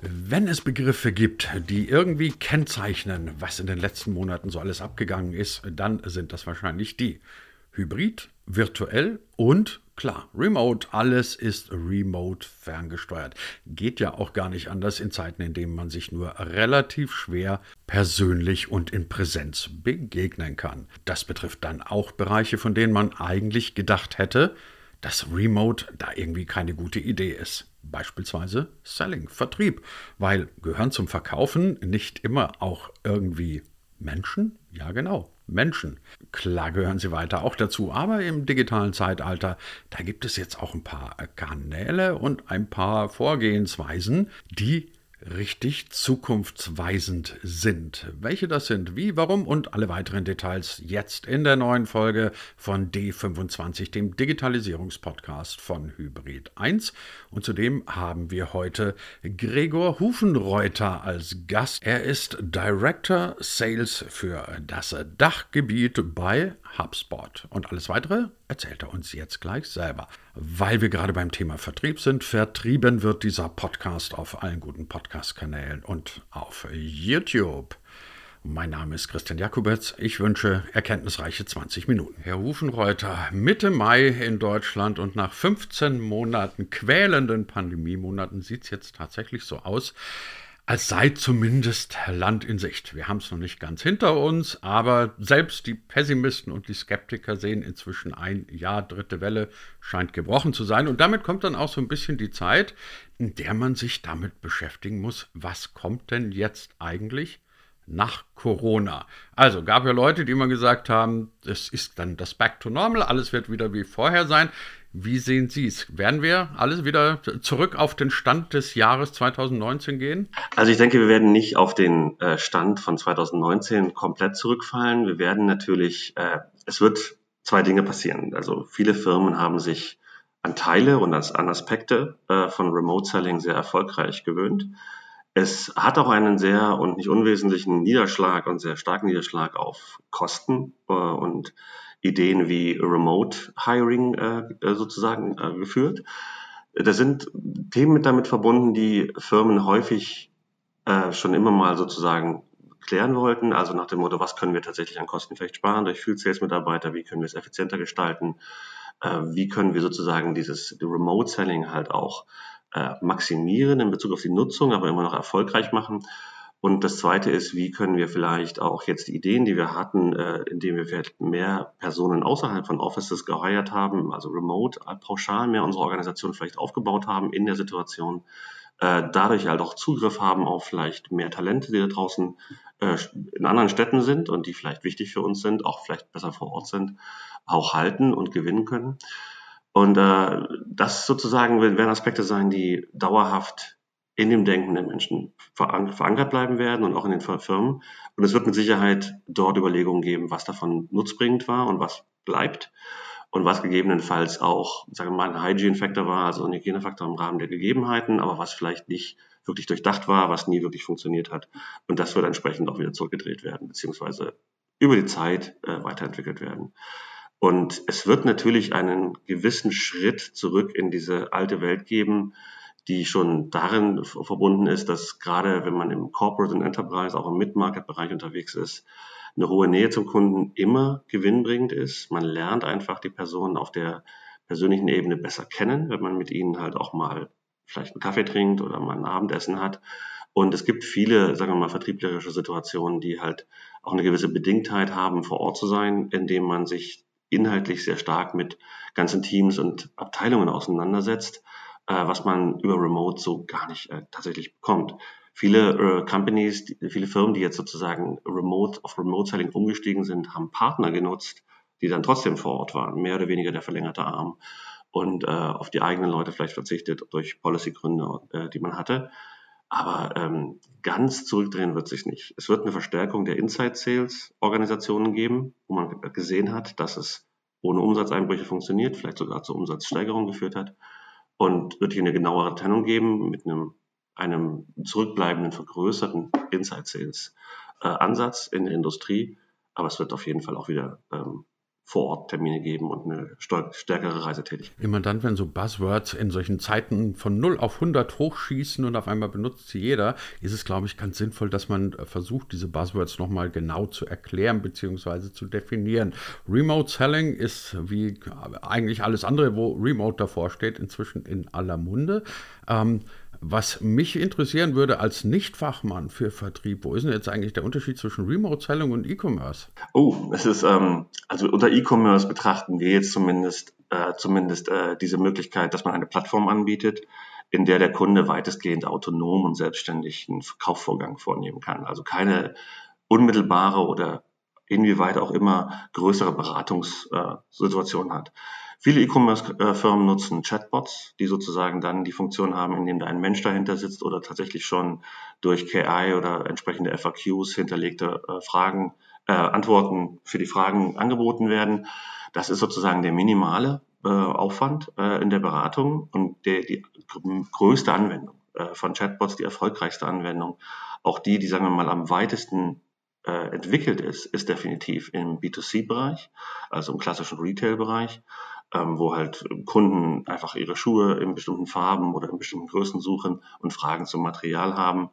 Wenn es Begriffe gibt, die irgendwie kennzeichnen, was in den letzten Monaten so alles abgegangen ist, dann sind das wahrscheinlich die. Hybrid, virtuell und klar, remote. Alles ist remote ferngesteuert. Geht ja auch gar nicht anders in Zeiten, in denen man sich nur relativ schwer persönlich und in Präsenz begegnen kann. Das betrifft dann auch Bereiche, von denen man eigentlich gedacht hätte, dass Remote da irgendwie keine gute Idee ist. Beispielsweise Selling, Vertrieb, weil gehören zum Verkaufen nicht immer auch irgendwie Menschen? Ja, genau, Menschen. Klar gehören sie weiter auch dazu, aber im digitalen Zeitalter, da gibt es jetzt auch ein paar Kanäle und ein paar Vorgehensweisen, die richtig zukunftsweisend sind. Welche das sind, wie, warum und alle weiteren Details jetzt in der neuen Folge von D25, dem Digitalisierungspodcast von Hybrid 1. Und zudem haben wir heute Gregor Hufenreuter als Gast. Er ist Director Sales für das Dachgebiet bei HubSpot. Und alles weitere erzählt er uns jetzt gleich selber. Weil wir gerade beim Thema Vertrieb sind, vertrieben wird dieser Podcast auf allen guten Podcast-Kanälen und auf YouTube. Mein Name ist Christian Jakubetz. Ich wünsche erkenntnisreiche 20 Minuten. Herr Hufenreuter, Mitte Mai in Deutschland und nach 15 Monaten quälenden Pandemiemonaten sieht es jetzt tatsächlich so aus, als sei zumindest Land in Sicht. Wir haben es noch nicht ganz hinter uns, aber selbst die Pessimisten und die Skeptiker sehen inzwischen ein, ja, dritte Welle scheint gebrochen zu sein. Und damit kommt dann auch so ein bisschen die Zeit, in der man sich damit beschäftigen muss, was kommt denn jetzt eigentlich nach Corona. Also gab ja Leute, die immer gesagt haben, es ist dann das Back to Normal, alles wird wieder wie vorher sein. Wie sehen Sie es? Werden wir alles wieder zurück auf den Stand des Jahres 2019 gehen? Also ich denke, wir werden nicht auf den äh, Stand von 2019 komplett zurückfallen. Wir werden natürlich, äh, es wird zwei Dinge passieren. Also viele Firmen haben sich an Teile und an Aspekte äh, von Remote Selling sehr erfolgreich gewöhnt. Es hat auch einen sehr und nicht unwesentlichen Niederschlag und sehr starken Niederschlag auf Kosten und Ideen wie Remote Hiring äh, äh, sozusagen äh, geführt. Da sind Themen mit damit verbunden, die Firmen häufig äh, schon immer mal sozusagen klären wollten. Also nach dem Motto, was können wir tatsächlich an Kosten vielleicht sparen durch Field Sales Mitarbeiter? Wie können wir es effizienter gestalten? Äh, wie können wir sozusagen dieses Remote Selling halt auch äh, maximieren in Bezug auf die Nutzung, aber immer noch erfolgreich machen? Und das Zweite ist, wie können wir vielleicht auch jetzt die Ideen, die wir hatten, äh, indem wir vielleicht mehr Personen außerhalb von Offices geheuert haben, also remote, äh, pauschal mehr unsere Organisation vielleicht aufgebaut haben in der Situation, äh, dadurch halt auch Zugriff haben auf vielleicht mehr Talente, die da draußen äh, in anderen Städten sind und die vielleicht wichtig für uns sind, auch vielleicht besser vor Ort sind, auch halten und gewinnen können. Und äh, das sozusagen werden Aspekte sein, die dauerhaft in dem Denken der Menschen verankert bleiben werden und auch in den Firmen. Und es wird mit Sicherheit dort Überlegungen geben, was davon nutzbringend war und was bleibt und was gegebenenfalls auch, sagen wir mal, ein Hygiene-Faktor war, also ein Hygienefaktor im Rahmen der Gegebenheiten, aber was vielleicht nicht wirklich durchdacht war, was nie wirklich funktioniert hat. Und das wird entsprechend auch wieder zurückgedreht werden, beziehungsweise über die Zeit äh, weiterentwickelt werden. Und es wird natürlich einen gewissen Schritt zurück in diese alte Welt geben, die schon darin verbunden ist, dass gerade wenn man im Corporate und Enterprise, auch im Mid-Market-Bereich unterwegs ist, eine hohe Nähe zum Kunden immer gewinnbringend ist. Man lernt einfach die Personen auf der persönlichen Ebene besser kennen, wenn man mit ihnen halt auch mal vielleicht einen Kaffee trinkt oder mal ein Abendessen hat. Und es gibt viele, sagen wir mal, vertrieblerische Situationen, die halt auch eine gewisse Bedingtheit haben, vor Ort zu sein, indem man sich inhaltlich sehr stark mit ganzen Teams und Abteilungen auseinandersetzt äh, was man über Remote so gar nicht äh, tatsächlich bekommt. Viele äh, Companies, die, viele Firmen, die jetzt sozusagen remote auf Remote Selling umgestiegen sind, haben Partner genutzt, die dann trotzdem vor Ort waren, mehr oder weniger der verlängerte Arm und äh, auf die eigenen Leute vielleicht verzichtet durch Policy-Gründe, äh, die man hatte. Aber ähm, ganz zurückdrehen wird sich nicht. Es wird eine Verstärkung der Inside-Sales-Organisationen geben, wo man gesehen hat, dass es ohne Umsatzeinbrüche funktioniert, vielleicht sogar zur Umsatzsteigerung geführt hat und wird hier eine genauere Trennung geben mit einem, einem zurückbleibenden, vergrößerten Inside Sales äh, Ansatz in der Industrie. Aber es wird auf jeden Fall auch wieder ähm, Vor-Ort-Termine geben und eine stärkere Reisetätigkeit. Immer dann, wenn so Buzzwords in solchen Zeiten von 0 auf 100 hochschießen und auf einmal benutzt sie jeder, ist es, glaube ich, ganz sinnvoll, dass man versucht, diese Buzzwords nochmal genau zu erklären bzw. zu definieren. Remote Selling ist wie eigentlich alles andere, wo Remote davor steht, inzwischen in aller Munde. Ähm, was mich interessieren würde als Nichtfachmann für Vertrieb, wo ist denn jetzt eigentlich der Unterschied zwischen Remote-Selling und E-Commerce? Oh, es ist, ähm, also unter E-Commerce betrachten wir jetzt zumindest, äh, zumindest äh, diese Möglichkeit, dass man eine Plattform anbietet, in der der Kunde weitestgehend autonom und selbstständig einen Kaufvorgang vornehmen kann. Also keine unmittelbare oder inwieweit auch immer größere Beratungssituation äh, hat. Viele E-Commerce-Firmen nutzen Chatbots, die sozusagen dann die Funktion haben, indem da ein Mensch dahinter sitzt oder tatsächlich schon durch KI oder entsprechende FAQs hinterlegte äh, Fragen, äh, Antworten für die Fragen angeboten werden. Das ist sozusagen der minimale äh, Aufwand äh, in der Beratung und der, die größte Anwendung äh, von Chatbots, die erfolgreichste Anwendung, auch die, die sagen wir mal am weitesten äh, entwickelt ist, ist definitiv im B2C-Bereich, also im klassischen Retail-Bereich ähm, wo halt Kunden einfach ihre Schuhe in bestimmten Farben oder in bestimmten Größen suchen und Fragen zum Material haben.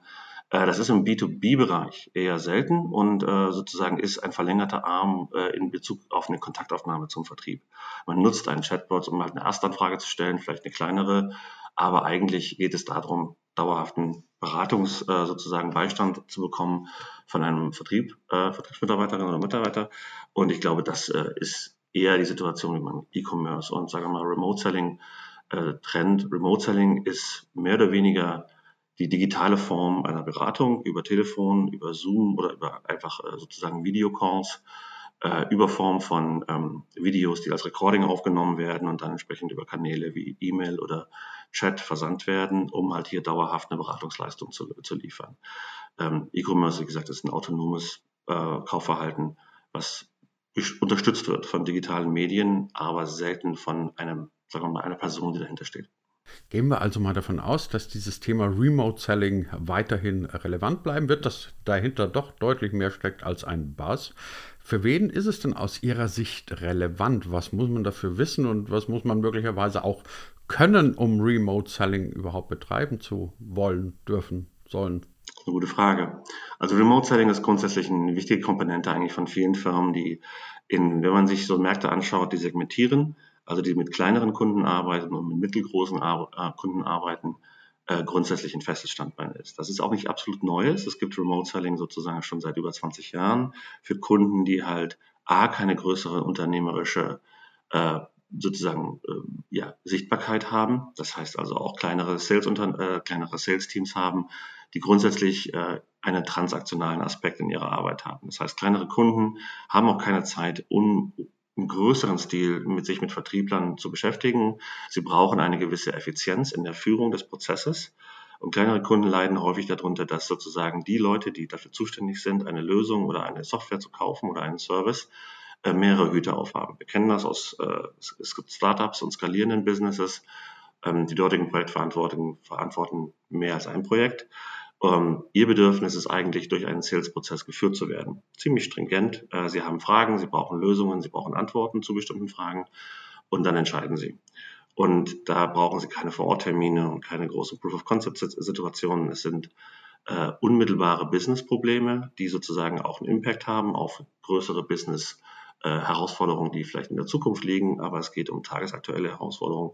Äh, das ist im B2B-Bereich eher selten und äh, sozusagen ist ein verlängerter Arm äh, in Bezug auf eine Kontaktaufnahme zum Vertrieb. Man nutzt einen Chatbot, um halt eine Erstanfrage zu stellen, vielleicht eine kleinere, aber eigentlich geht es darum, dauerhaften Beratungs äh, sozusagen Beistand zu bekommen von einem Vertrieb, äh, Vertriebsmitarbeiterin oder Mitarbeiter. Und ich glaube, das äh, ist eher die Situation, wie man E-Commerce und sagen wir mal Remote Selling äh, trennt. Remote Selling ist mehr oder weniger die digitale Form einer Beratung über Telefon, über Zoom oder über einfach äh, sozusagen Videocalls, äh, über Form von ähm, Videos, die als Recording aufgenommen werden und dann entsprechend über Kanäle wie E-Mail oder Chat versandt werden, um halt hier dauerhaft eine Beratungsleistung zu, zu liefern. Ähm, E-Commerce, wie gesagt, ist ein autonomes äh, Kaufverhalten, was unterstützt wird von digitalen Medien, aber selten von einem, sagen wir mal, einer Person, die dahinter steht. Gehen wir also mal davon aus, dass dieses Thema Remote Selling weiterhin relevant bleiben wird, dass dahinter doch deutlich mehr steckt als ein Buzz. Für wen ist es denn aus Ihrer Sicht relevant? Was muss man dafür wissen und was muss man möglicherweise auch können, um Remote Selling überhaupt betreiben zu wollen, dürfen, sollen? Eine gute Frage. Also Remote Selling ist grundsätzlich eine wichtige Komponente eigentlich von vielen Firmen, die in, wenn man sich so Märkte anschaut, die segmentieren, also die mit kleineren Kunden arbeiten und mit mittelgroßen Ar äh, Kunden arbeiten, äh, grundsätzlich ein festes Standbein ist. Das ist auch nicht absolut Neues. Es gibt Remote Selling sozusagen schon seit über 20 Jahren für Kunden, die halt A, keine größere unternehmerische äh, sozusagen äh, ja, Sichtbarkeit haben. Das heißt also auch kleinere Sales, äh, kleinere Sales Teams haben, die grundsätzlich äh, einen transaktionalen Aspekt in ihrer Arbeit haben. Das heißt, kleinere Kunden haben auch keine Zeit, um im größeren Stil mit sich mit Vertrieblern zu beschäftigen. Sie brauchen eine gewisse Effizienz in der Führung des Prozesses. Und kleinere Kunden leiden häufig darunter, dass sozusagen die Leute, die dafür zuständig sind, eine Lösung oder eine Software zu kaufen oder einen Service, äh, mehrere Hüte aufhaben. Wir kennen das aus, äh, es gibt Startups und skalierenden Businesses. Ähm, die dortigen Projektverantwortlichen verantworten mehr als ein Projekt. Ähm, ihr Bedürfnis ist eigentlich, durch einen Sales-Prozess geführt zu werden. Ziemlich stringent. Äh, sie haben Fragen, Sie brauchen Lösungen, Sie brauchen Antworten zu bestimmten Fragen und dann entscheiden Sie. Und da brauchen Sie keine Vororttermine und keine großen Proof-of-Concept-Situationen. Es sind äh, unmittelbare Business-Probleme, die sozusagen auch einen Impact haben auf größere Business-Herausforderungen, äh, die vielleicht in der Zukunft liegen, aber es geht um tagesaktuelle Herausforderungen.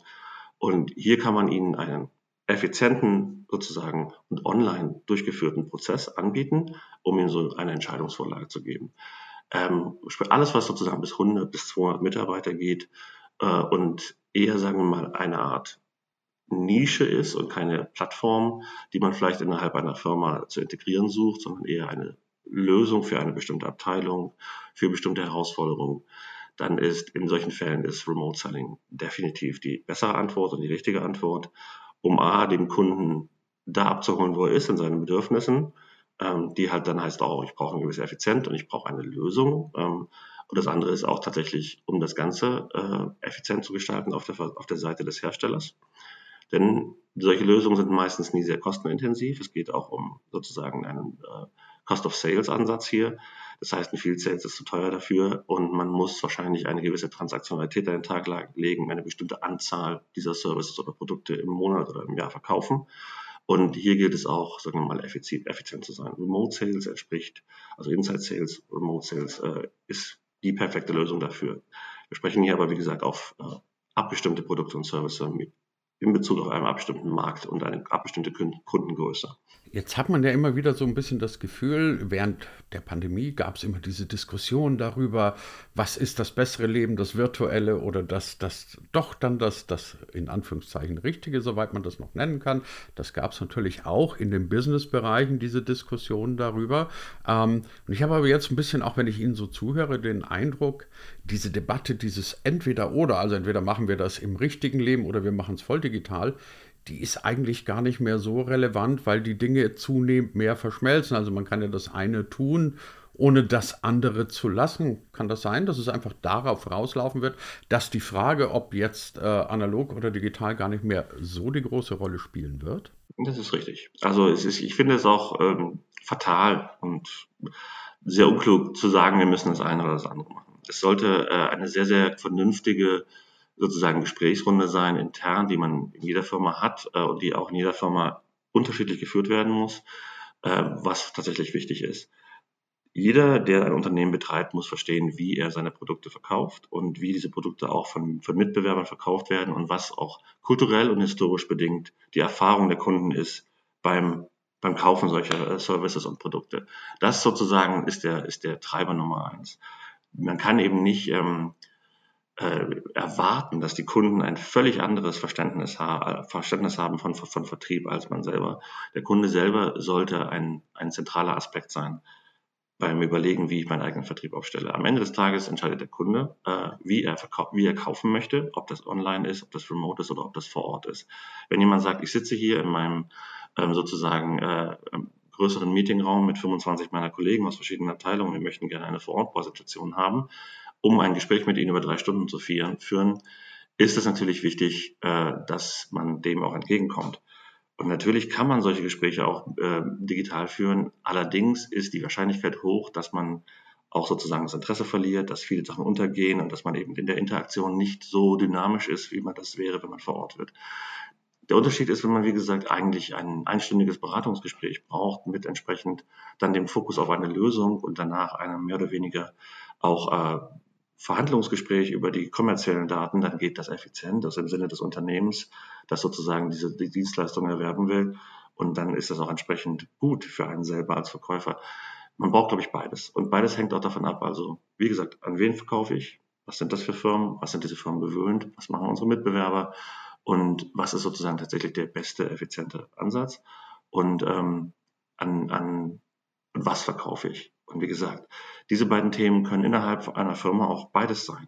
Und hier kann man Ihnen einen effizienten sozusagen und online durchgeführten Prozess anbieten, um ihnen so eine Entscheidungsvorlage zu geben. Ähm, alles, was sozusagen bis 100 bis 200 Mitarbeiter geht äh, und eher, sagen wir mal, eine Art Nische ist und keine Plattform, die man vielleicht innerhalb einer Firma zu integrieren sucht, sondern eher eine Lösung für eine bestimmte Abteilung, für bestimmte Herausforderungen, dann ist in solchen Fällen ist Remote Selling definitiv die bessere Antwort und die richtige Antwort um A, den Kunden da abzuholen, wo er ist, in seinen Bedürfnissen, ähm, die halt dann heißt auch, ich brauche eine gewisse Effizienz und ich brauche eine Lösung. Ähm, und das andere ist auch tatsächlich, um das Ganze äh, effizient zu gestalten auf der, auf der Seite des Herstellers. Denn solche Lösungen sind meistens nie sehr kostenintensiv. Es geht auch um sozusagen einen äh, Cost of Sales Ansatz hier. Das heißt, ein Field Sales ist zu teuer dafür und man muss wahrscheinlich eine gewisse Transaktionalität an den Tag legen, eine bestimmte Anzahl dieser Services oder Produkte im Monat oder im Jahr verkaufen. Und hier gilt es auch, sagen wir mal, effizient, effizient zu sein. Remote Sales entspricht, also Inside Sales, Remote Sales äh, ist die perfekte Lösung dafür. Wir sprechen hier aber, wie gesagt, auf äh, abbestimmte Produkte und Services in Bezug auf einen bestimmten Markt und eine bestimmte Kundengröße. Jetzt hat man ja immer wieder so ein bisschen das Gefühl, während der Pandemie gab es immer diese Diskussion darüber, was ist das bessere Leben, das virtuelle oder das, das doch dann das, das in Anführungszeichen richtige, soweit man das noch nennen kann. Das gab es natürlich auch in den Businessbereichen, diese Diskussion darüber. Ähm, und ich habe aber jetzt ein bisschen, auch wenn ich Ihnen so zuhöre, den Eindruck, diese Debatte, dieses entweder oder, also entweder machen wir das im richtigen Leben oder wir machen es voll digital, die ist eigentlich gar nicht mehr so relevant, weil die Dinge zunehmend mehr verschmelzen. Also man kann ja das eine tun, ohne das andere zu lassen. Kann das sein, dass es einfach darauf rauslaufen wird, dass die Frage, ob jetzt äh, analog oder digital, gar nicht mehr so die große Rolle spielen wird? Das ist richtig. Also ist, ich finde es auch ähm, fatal und sehr unklug zu sagen, wir müssen das eine oder das andere machen. Es sollte äh, eine sehr, sehr vernünftige sozusagen Gesprächsrunde sein, intern, die man in jeder Firma hat äh, und die auch in jeder Firma unterschiedlich geführt werden muss, äh, was tatsächlich wichtig ist. Jeder, der ein Unternehmen betreibt, muss verstehen, wie er seine Produkte verkauft und wie diese Produkte auch von, von Mitbewerbern verkauft werden und was auch kulturell und historisch bedingt die Erfahrung der Kunden ist beim, beim Kaufen solcher äh, Services und Produkte. Das sozusagen ist der, ist der Treiber Nummer eins. Man kann eben nicht ähm, äh, erwarten, dass die Kunden ein völlig anderes Verständnis, ha Verständnis haben von, von Vertrieb als man selber. Der Kunde selber sollte ein, ein zentraler Aspekt sein beim Überlegen, wie ich meinen eigenen Vertrieb aufstelle. Am Ende des Tages entscheidet der Kunde, äh, wie, er wie er kaufen möchte, ob das online ist, ob das remote ist oder ob das vor Ort ist. Wenn jemand sagt, ich sitze hier in meinem ähm, sozusagen äh, größeren Meetingraum mit 25 meiner Kollegen aus verschiedenen Abteilungen, wir möchten gerne eine Vor-Ort-Präsentation haben, um ein Gespräch mit Ihnen über drei Stunden zu führen, ist es natürlich wichtig, äh, dass man dem auch entgegenkommt. Und natürlich kann man solche Gespräche auch äh, digital führen. Allerdings ist die Wahrscheinlichkeit hoch, dass man auch sozusagen das Interesse verliert, dass viele Sachen untergehen und dass man eben in der Interaktion nicht so dynamisch ist, wie man das wäre, wenn man vor Ort wird. Der Unterschied ist, wenn man, wie gesagt, eigentlich ein einstündiges Beratungsgespräch braucht, mit entsprechend dann dem Fokus auf eine Lösung und danach einem mehr oder weniger auch äh, Verhandlungsgespräch über die kommerziellen Daten, dann geht das effizient, das im Sinne des Unternehmens, das sozusagen diese die Dienstleistung erwerben will. Und dann ist das auch entsprechend gut für einen selber als Verkäufer. Man braucht, glaube ich, beides. Und beides hängt auch davon ab. Also, wie gesagt, an wen verkaufe ich? Was sind das für Firmen? Was sind diese Firmen gewöhnt? Was machen unsere Mitbewerber? Und was ist sozusagen tatsächlich der beste, effiziente Ansatz? Und ähm, an, an was verkaufe ich? Und wie gesagt, diese beiden Themen können innerhalb einer Firma auch beides sein.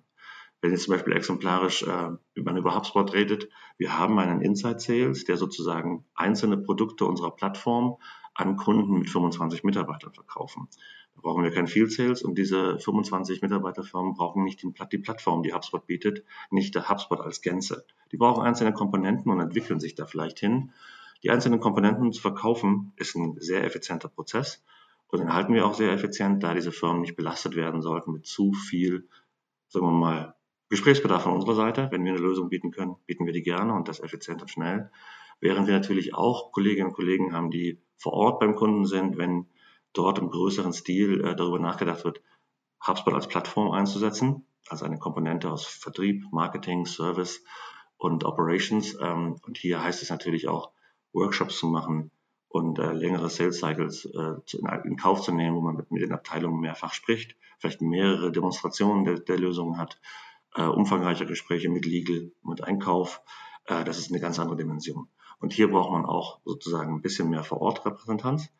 Wenn jetzt zum Beispiel exemplarisch äh, man über HubSpot redet, wir haben einen Inside Sales, der sozusagen einzelne Produkte unserer Plattform an Kunden mit 25 Mitarbeitern verkaufen. Da brauchen wir kein Field Sales und diese 25 Mitarbeiterfirmen brauchen nicht die Plattform, die HubSpot bietet, nicht der HubSpot als Gänze. Die brauchen einzelne Komponenten und entwickeln sich da vielleicht hin. Die einzelnen Komponenten zu verkaufen ist ein sehr effizienter Prozess und den halten wir auch sehr effizient, da diese Firmen nicht belastet werden sollten mit zu viel, sagen wir mal, Gesprächsbedarf von unserer Seite. Wenn wir eine Lösung bieten können, bieten wir die gerne und das effizient und schnell. Während wir natürlich auch Kolleginnen und Kollegen haben, die vor Ort beim Kunden sind, wenn dort im größeren Stil äh, darüber nachgedacht wird, HubSpot als Plattform einzusetzen, also eine Komponente aus Vertrieb, Marketing, Service und Operations. Ähm, und hier heißt es natürlich auch, Workshops zu machen, und äh, längere Sales Cycles äh, in, in, Kauf zu nehmen, wo man mit, mit den Abteilungen mehrfach spricht, vielleicht mehrere Demonstrationen der, der Lösungen hat, äh, umfangreiche Gespräche mit Legal, mit Einkauf. Äh, das ist eine ganz andere Dimension. Und hier braucht man auch sozusagen ein bisschen mehr Vor-Ort-Repräsentanz.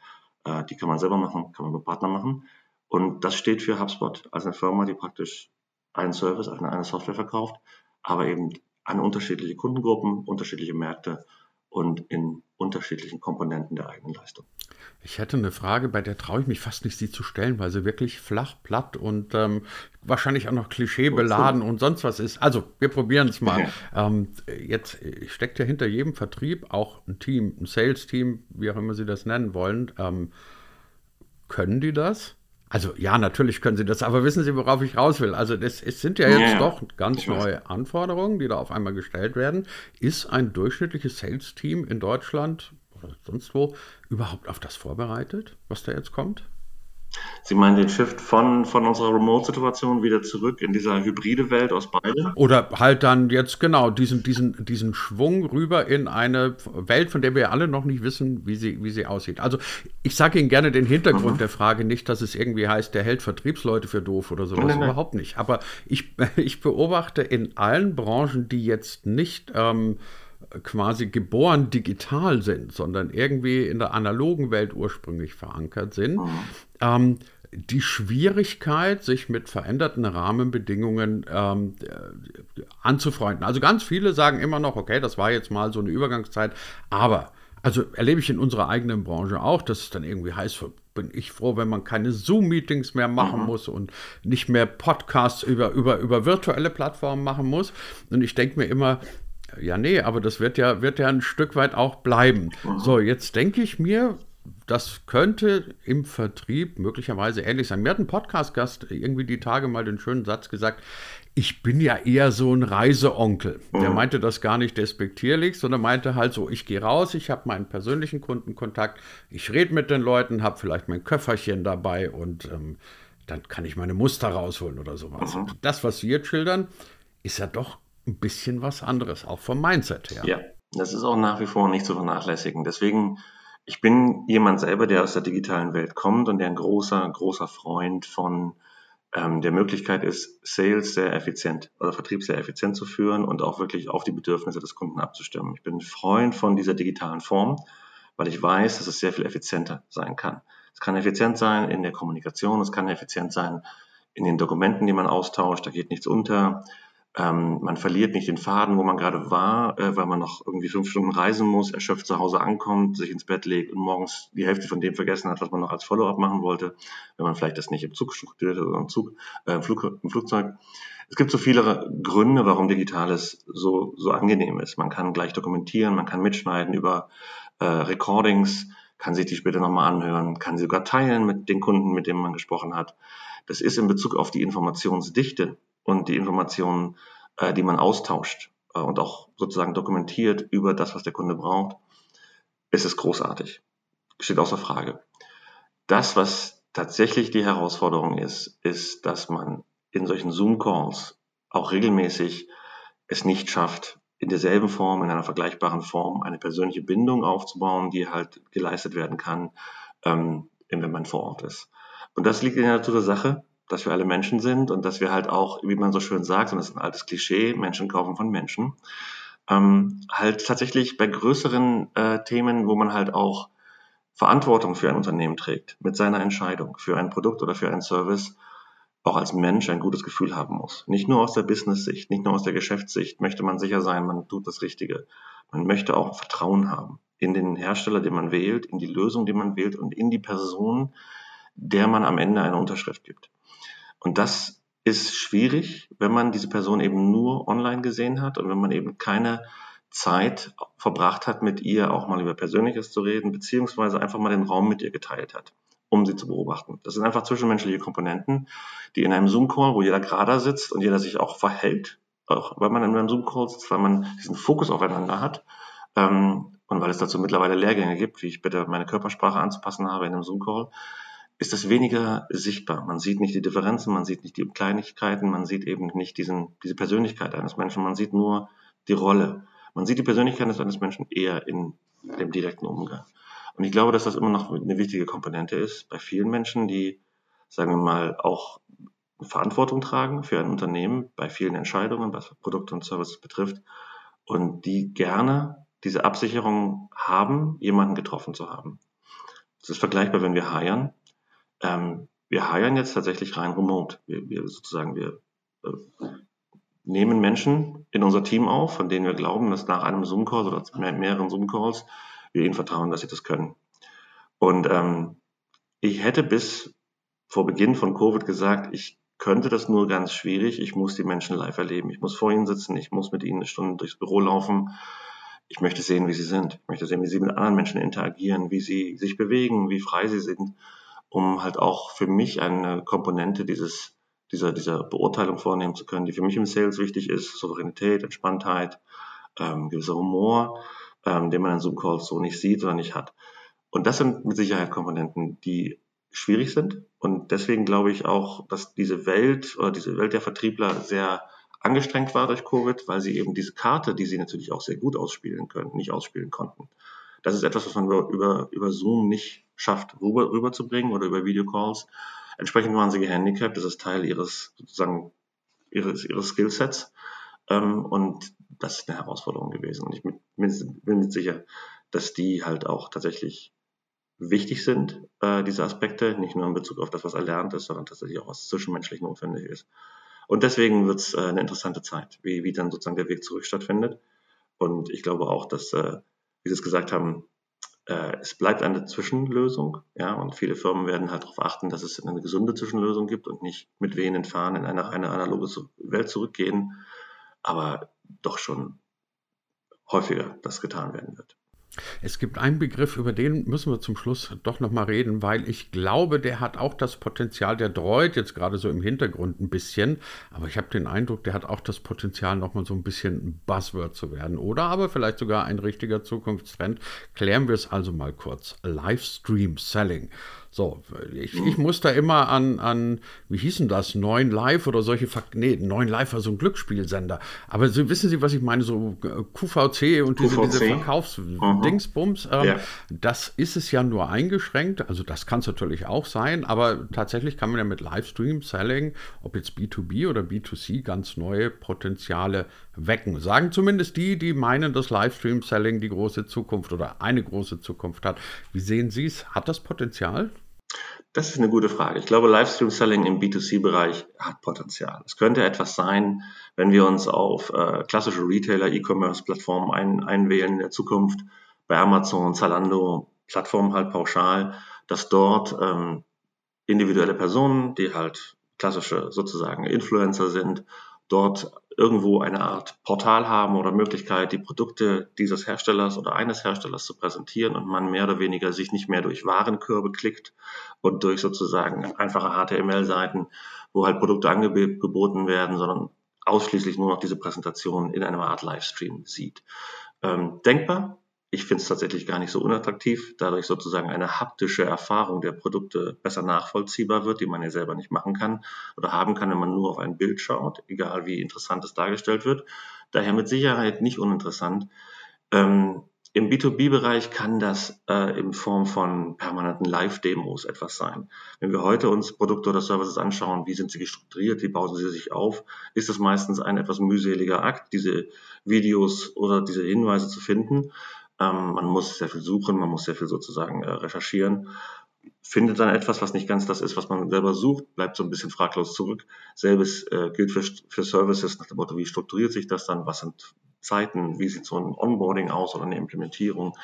Äh, die kann man selber machen, kann man mit Partner machen. Und das steht für HubSpot als eine Firma, die praktisch einen Service, eine, eine Software verkauft, aber eben an unterschiedliche Kundengruppen, unterschiedliche Märkte und in unterschiedlichen Komponenten der eigenen Leistung. Ich hätte eine Frage, bei der traue ich mich fast nicht, sie zu stellen, weil sie wirklich flach, platt und ähm, wahrscheinlich auch noch klischeebeladen und sonst was ist. Also, wir probieren es mal. ähm, jetzt steckt ja hinter jedem Vertrieb auch ein Team, ein Sales-Team, wie auch immer Sie das nennen wollen. Ähm, können die das? Also ja, natürlich können Sie das, aber wissen Sie, worauf ich raus will? Also das, es sind ja jetzt ja, doch ganz neue Anforderungen, die da auf einmal gestellt werden. Ist ein durchschnittliches Sales-Team in Deutschland oder sonst wo überhaupt auf das vorbereitet, was da jetzt kommt? Sie meinen den Shift von, von unserer Remote-Situation wieder zurück in dieser hybride Welt aus beiden? Oder halt dann jetzt genau diesen, diesen, diesen Schwung rüber in eine Welt, von der wir alle noch nicht wissen, wie sie, wie sie aussieht. Also ich sage Ihnen gerne den Hintergrund mhm. der Frage, nicht, dass es irgendwie heißt, der hält Vertriebsleute für doof oder sowas, nein, nein. überhaupt nicht. Aber ich, ich beobachte in allen Branchen, die jetzt nicht... Ähm, quasi geboren digital sind, sondern irgendwie in der analogen Welt ursprünglich verankert sind, mhm. Ähm, die Schwierigkeit, sich mit veränderten Rahmenbedingungen ähm, anzufreunden. Also ganz viele sagen immer noch, okay, das war jetzt mal so eine Übergangszeit, aber also erlebe ich in unserer eigenen Branche auch, dass es dann irgendwie heißt, bin ich froh, wenn man keine Zoom-Meetings mehr machen mhm. muss und nicht mehr Podcasts über, über, über virtuelle Plattformen machen muss. Und ich denke mir immer, ja, nee, aber das wird ja, wird ja ein Stück weit auch bleiben. Mhm. So, jetzt denke ich mir, das könnte im Vertrieb möglicherweise ähnlich sein. Mir hat ein Podcast-Gast irgendwie die Tage mal den schönen Satz gesagt, ich bin ja eher so ein Reiseonkel. Der mhm. meinte das gar nicht despektierlich, sondern meinte halt so, ich gehe raus, ich habe meinen persönlichen Kundenkontakt, ich rede mit den Leuten, habe vielleicht mein Köfferchen dabei und ähm, dann kann ich meine Muster rausholen oder sowas. Mhm. Das, was Sie jetzt schildern, ist ja doch ein bisschen was anderes, auch vom Mindset her. Ja, das ist auch nach wie vor nicht zu vernachlässigen. Deswegen, ich bin jemand selber, der aus der digitalen Welt kommt und der ein großer, großer Freund von ähm, der Möglichkeit ist, Sales sehr effizient oder Vertrieb sehr effizient zu führen und auch wirklich auf die Bedürfnisse des Kunden abzustimmen. Ich bin Freund von dieser digitalen Form, weil ich weiß, dass es sehr viel effizienter sein kann. Es kann effizient sein in der Kommunikation, es kann effizient sein in den Dokumenten, die man austauscht, da geht nichts unter. Ähm, man verliert nicht den Faden, wo man gerade war, äh, weil man noch irgendwie fünf Stunden reisen muss, erschöpft zu Hause ankommt, sich ins Bett legt und morgens die Hälfte von dem vergessen hat, was man noch als Follow-up machen wollte, wenn man vielleicht das nicht im Zug studiert oder im, Zug, äh, im, Flug, im Flugzeug. Es gibt so viele Gründe, warum Digitales so, so angenehm ist. Man kann gleich dokumentieren, man kann mitschneiden über äh, Recordings, kann sich die später nochmal anhören, kann sie sogar teilen mit den Kunden, mit denen man gesprochen hat. Das ist in Bezug auf die Informationsdichte und die Informationen, äh, die man austauscht äh, und auch sozusagen dokumentiert über das, was der Kunde braucht, ist es großartig. Steht außer Frage. Das, was tatsächlich die Herausforderung ist, ist, dass man in solchen Zoom-Calls auch regelmäßig es nicht schafft, in derselben Form, in einer vergleichbaren Form eine persönliche Bindung aufzubauen, die halt geleistet werden kann, ähm, wenn man vor Ort ist. Und das liegt in der Natur der Sache dass wir alle Menschen sind und dass wir halt auch, wie man so schön sagt, und das ist ein altes Klischee, Menschen kaufen von Menschen, ähm, halt tatsächlich bei größeren äh, Themen, wo man halt auch Verantwortung für ein Unternehmen trägt, mit seiner Entscheidung für ein Produkt oder für einen Service, auch als Mensch ein gutes Gefühl haben muss. Nicht nur aus der Business-Sicht, nicht nur aus der Geschäftssicht möchte man sicher sein, man tut das Richtige. Man möchte auch Vertrauen haben in den Hersteller, den man wählt, in die Lösung, die man wählt und in die Person, der man am Ende eine Unterschrift gibt. Und das ist schwierig, wenn man diese Person eben nur online gesehen hat und wenn man eben keine Zeit verbracht hat, mit ihr auch mal über Persönliches zu reden, beziehungsweise einfach mal den Raum mit ihr geteilt hat, um sie zu beobachten. Das sind einfach zwischenmenschliche Komponenten, die in einem Zoom-Call, wo jeder gerade sitzt und jeder sich auch verhält, auch weil man in einem Zoom-Call sitzt, weil man diesen Fokus aufeinander hat ähm, und weil es dazu mittlerweile Lehrgänge gibt, wie ich bitte meine Körpersprache anzupassen habe in einem Zoom-Call, ist das weniger sichtbar. Man sieht nicht die Differenzen, man sieht nicht die Kleinigkeiten, man sieht eben nicht diesen, diese Persönlichkeit eines Menschen, man sieht nur die Rolle. Man sieht die Persönlichkeit eines Menschen eher in dem direkten Umgang. Und ich glaube, dass das immer noch eine wichtige Komponente ist bei vielen Menschen, die, sagen wir mal, auch Verantwortung tragen für ein Unternehmen bei vielen Entscheidungen, was Produkte und Services betrifft und die gerne diese Absicherung haben, jemanden getroffen zu haben. Das ist vergleichbar, wenn wir heiern. Ähm, wir hiren jetzt tatsächlich rein remote. Wir, wir sozusagen, wir äh, nehmen Menschen in unser Team auf, von denen wir glauben, dass nach einem Zoom-Call oder mehr, mehreren Zoom-Calls wir ihnen vertrauen, dass sie das können. Und ähm, ich hätte bis vor Beginn von Covid gesagt, ich könnte das nur ganz schwierig. Ich muss die Menschen live erleben. Ich muss vor ihnen sitzen. Ich muss mit ihnen eine Stunde durchs Büro laufen. Ich möchte sehen, wie sie sind. Ich möchte sehen, wie sie mit anderen Menschen interagieren, wie sie sich bewegen, wie frei sie sind. Um halt auch für mich eine Komponente dieses, dieser, dieser Beurteilung vornehmen zu können, die für mich im Sales wichtig ist. Souveränität, Entspanntheit, ähm, gewisser Humor, ähm, den man in Zoom-Calls so nicht sieht oder nicht hat. Und das sind mit Sicherheit Komponenten, die schwierig sind. Und deswegen glaube ich auch, dass diese Welt oder diese Welt der Vertriebler sehr angestrengt war durch Covid, weil sie eben diese Karte, die sie natürlich auch sehr gut ausspielen können, nicht ausspielen konnten. Das ist etwas, was man über, über, über Zoom nicht schafft, rüber, rüberzubringen oder über Videocalls. Entsprechend waren sie gehandicapt. Das ist Teil ihres, sozusagen, ihres, ihres Skillsets. Ähm, und das ist eine Herausforderung gewesen. Und ich bin, bin mir sicher, dass die halt auch tatsächlich wichtig sind, äh, diese Aspekte, nicht nur in Bezug auf das, was erlernt ist, sondern tatsächlich auch was zwischenmenschlich notwendig ist. Und deswegen wird es äh, eine interessante Zeit, wie, wie dann sozusagen der Weg zurück stattfindet. Und ich glaube auch, dass, äh, wie Sie es gesagt haben, äh, es bleibt eine Zwischenlösung, ja, und viele Firmen werden halt darauf achten, dass es eine gesunde Zwischenlösung gibt und nicht mit wehenden Fahnen in eine, eine analoge Welt zurückgehen, aber doch schon häufiger das getan werden wird. Es gibt einen Begriff, über den müssen wir zum Schluss doch nochmal reden, weil ich glaube, der hat auch das Potenzial, der dreut jetzt gerade so im Hintergrund ein bisschen, aber ich habe den Eindruck, der hat auch das Potenzial, nochmal so ein bisschen Buzzword zu werden oder aber vielleicht sogar ein richtiger Zukunftstrend. Klären wir es also mal kurz. Livestream Selling. So, ich, ich muss da immer an, an, wie hießen das, Neun Live oder solche, nee, Neun Live war so ein Glücksspielsender. Aber so, wissen Sie, was ich meine, so äh, QVC und diese, QVC. diese Verkaufsdingsbums, ähm, ja. das ist es ja nur eingeschränkt, also das kann es natürlich auch sein, aber tatsächlich kann man ja mit Livestream, Selling, ob jetzt B2B oder B2C, ganz neue Potenziale wecken. Sagen zumindest die, die meinen, dass Livestream-Selling die große Zukunft oder eine große Zukunft hat. Wie sehen Sie es? Hat das Potenzial? Das ist eine gute Frage. Ich glaube, Livestream-Selling im B2C-Bereich hat Potenzial. Es könnte etwas sein, wenn wir uns auf äh, klassische Retailer, E-Commerce-Plattformen ein, einwählen in der Zukunft, bei Amazon, Zalando, Plattformen halt pauschal, dass dort ähm, individuelle Personen, die halt klassische sozusagen Influencer sind, dort irgendwo eine Art Portal haben oder Möglichkeit, die Produkte dieses Herstellers oder eines Herstellers zu präsentieren und man mehr oder weniger sich nicht mehr durch Warenkörbe klickt und durch sozusagen einfache HTML-Seiten, wo halt Produkte angeboten werden, sondern ausschließlich nur noch diese Präsentation in einer Art Livestream sieht. Ähm, denkbar, ich finde es tatsächlich gar nicht so unattraktiv, dadurch sozusagen eine haptische Erfahrung der Produkte besser nachvollziehbar wird, die man ja selber nicht machen kann oder haben kann, wenn man nur auf ein Bild schaut, egal wie interessant es dargestellt wird. Daher mit Sicherheit nicht uninteressant. Ähm, Im B2B-Bereich kann das äh, in Form von permanenten Live-Demos etwas sein. Wenn wir heute uns Produkte oder Services anschauen, wie sind sie strukturiert, wie bauen sie sich auf, ist es meistens ein etwas mühseliger Akt, diese Videos oder diese Hinweise zu finden. Ähm, man muss sehr viel suchen, man muss sehr viel sozusagen äh, recherchieren, findet dann etwas, was nicht ganz das ist, was man selber sucht, bleibt so ein bisschen fraglos zurück. Selbes äh, gilt für, für Services nach dem Motto, wie strukturiert sich das dann, was sind Zeiten, wie sieht so ein Onboarding aus oder eine Implementierung.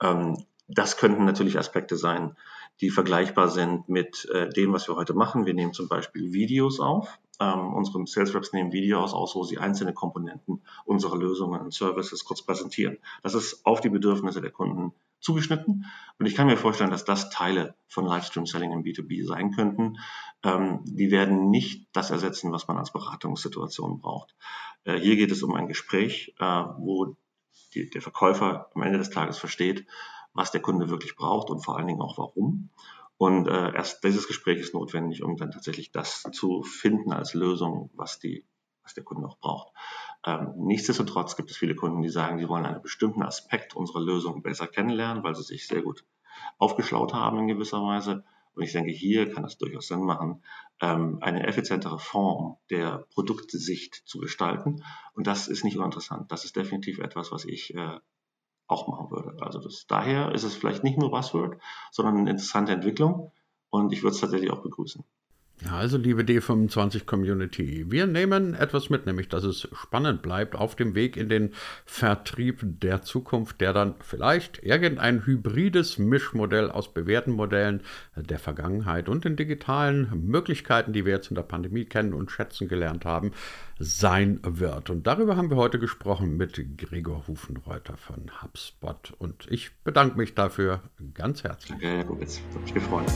Ähm, das könnten natürlich Aspekte sein, die vergleichbar sind mit äh, dem, was wir heute machen. Wir nehmen zum Beispiel Videos auf. Ähm, unsere Sales Reps nehmen Videos aus, wo sie einzelne Komponenten unserer Lösungen und Services kurz präsentieren. Das ist auf die Bedürfnisse der Kunden zugeschnitten. Und ich kann mir vorstellen, dass das Teile von Livestream Selling im B2B sein könnten. Ähm, die werden nicht das ersetzen, was man als Beratungssituation braucht. Äh, hier geht es um ein Gespräch, äh, wo die, der Verkäufer am Ende des Tages versteht, was der Kunde wirklich braucht und vor allen Dingen auch warum. Und äh, erst dieses Gespräch ist notwendig, um dann tatsächlich das zu finden als Lösung, was, die, was der Kunde auch braucht. Ähm, nichtsdestotrotz gibt es viele Kunden, die sagen, sie wollen einen bestimmten Aspekt unserer Lösung besser kennenlernen, weil sie sich sehr gut aufgeschlaut haben in gewisser Weise. Und ich denke, hier kann es durchaus Sinn machen, ähm, eine effizientere Form der Produktsicht zu gestalten. Und das ist nicht uninteressant. Das ist definitiv etwas, was ich äh, auch machen würde. Also das, daher ist es vielleicht nicht nur Buzzword, sondern eine interessante Entwicklung und ich würde es tatsächlich auch begrüßen. Ja, also liebe D25 Community, wir nehmen etwas mit, nämlich dass es spannend bleibt auf dem Weg in den Vertrieb der Zukunft, der dann vielleicht irgendein hybrides Mischmodell aus bewährten Modellen der Vergangenheit und den digitalen Möglichkeiten, die wir jetzt in der Pandemie kennen und schätzen gelernt haben, sein wird. Und darüber haben wir heute gesprochen mit Gregor Hufenreuter von HubSpot. Und ich bedanke mich dafür ganz herzlich. Danke, Herr Gubitz. Hat mich gefreut.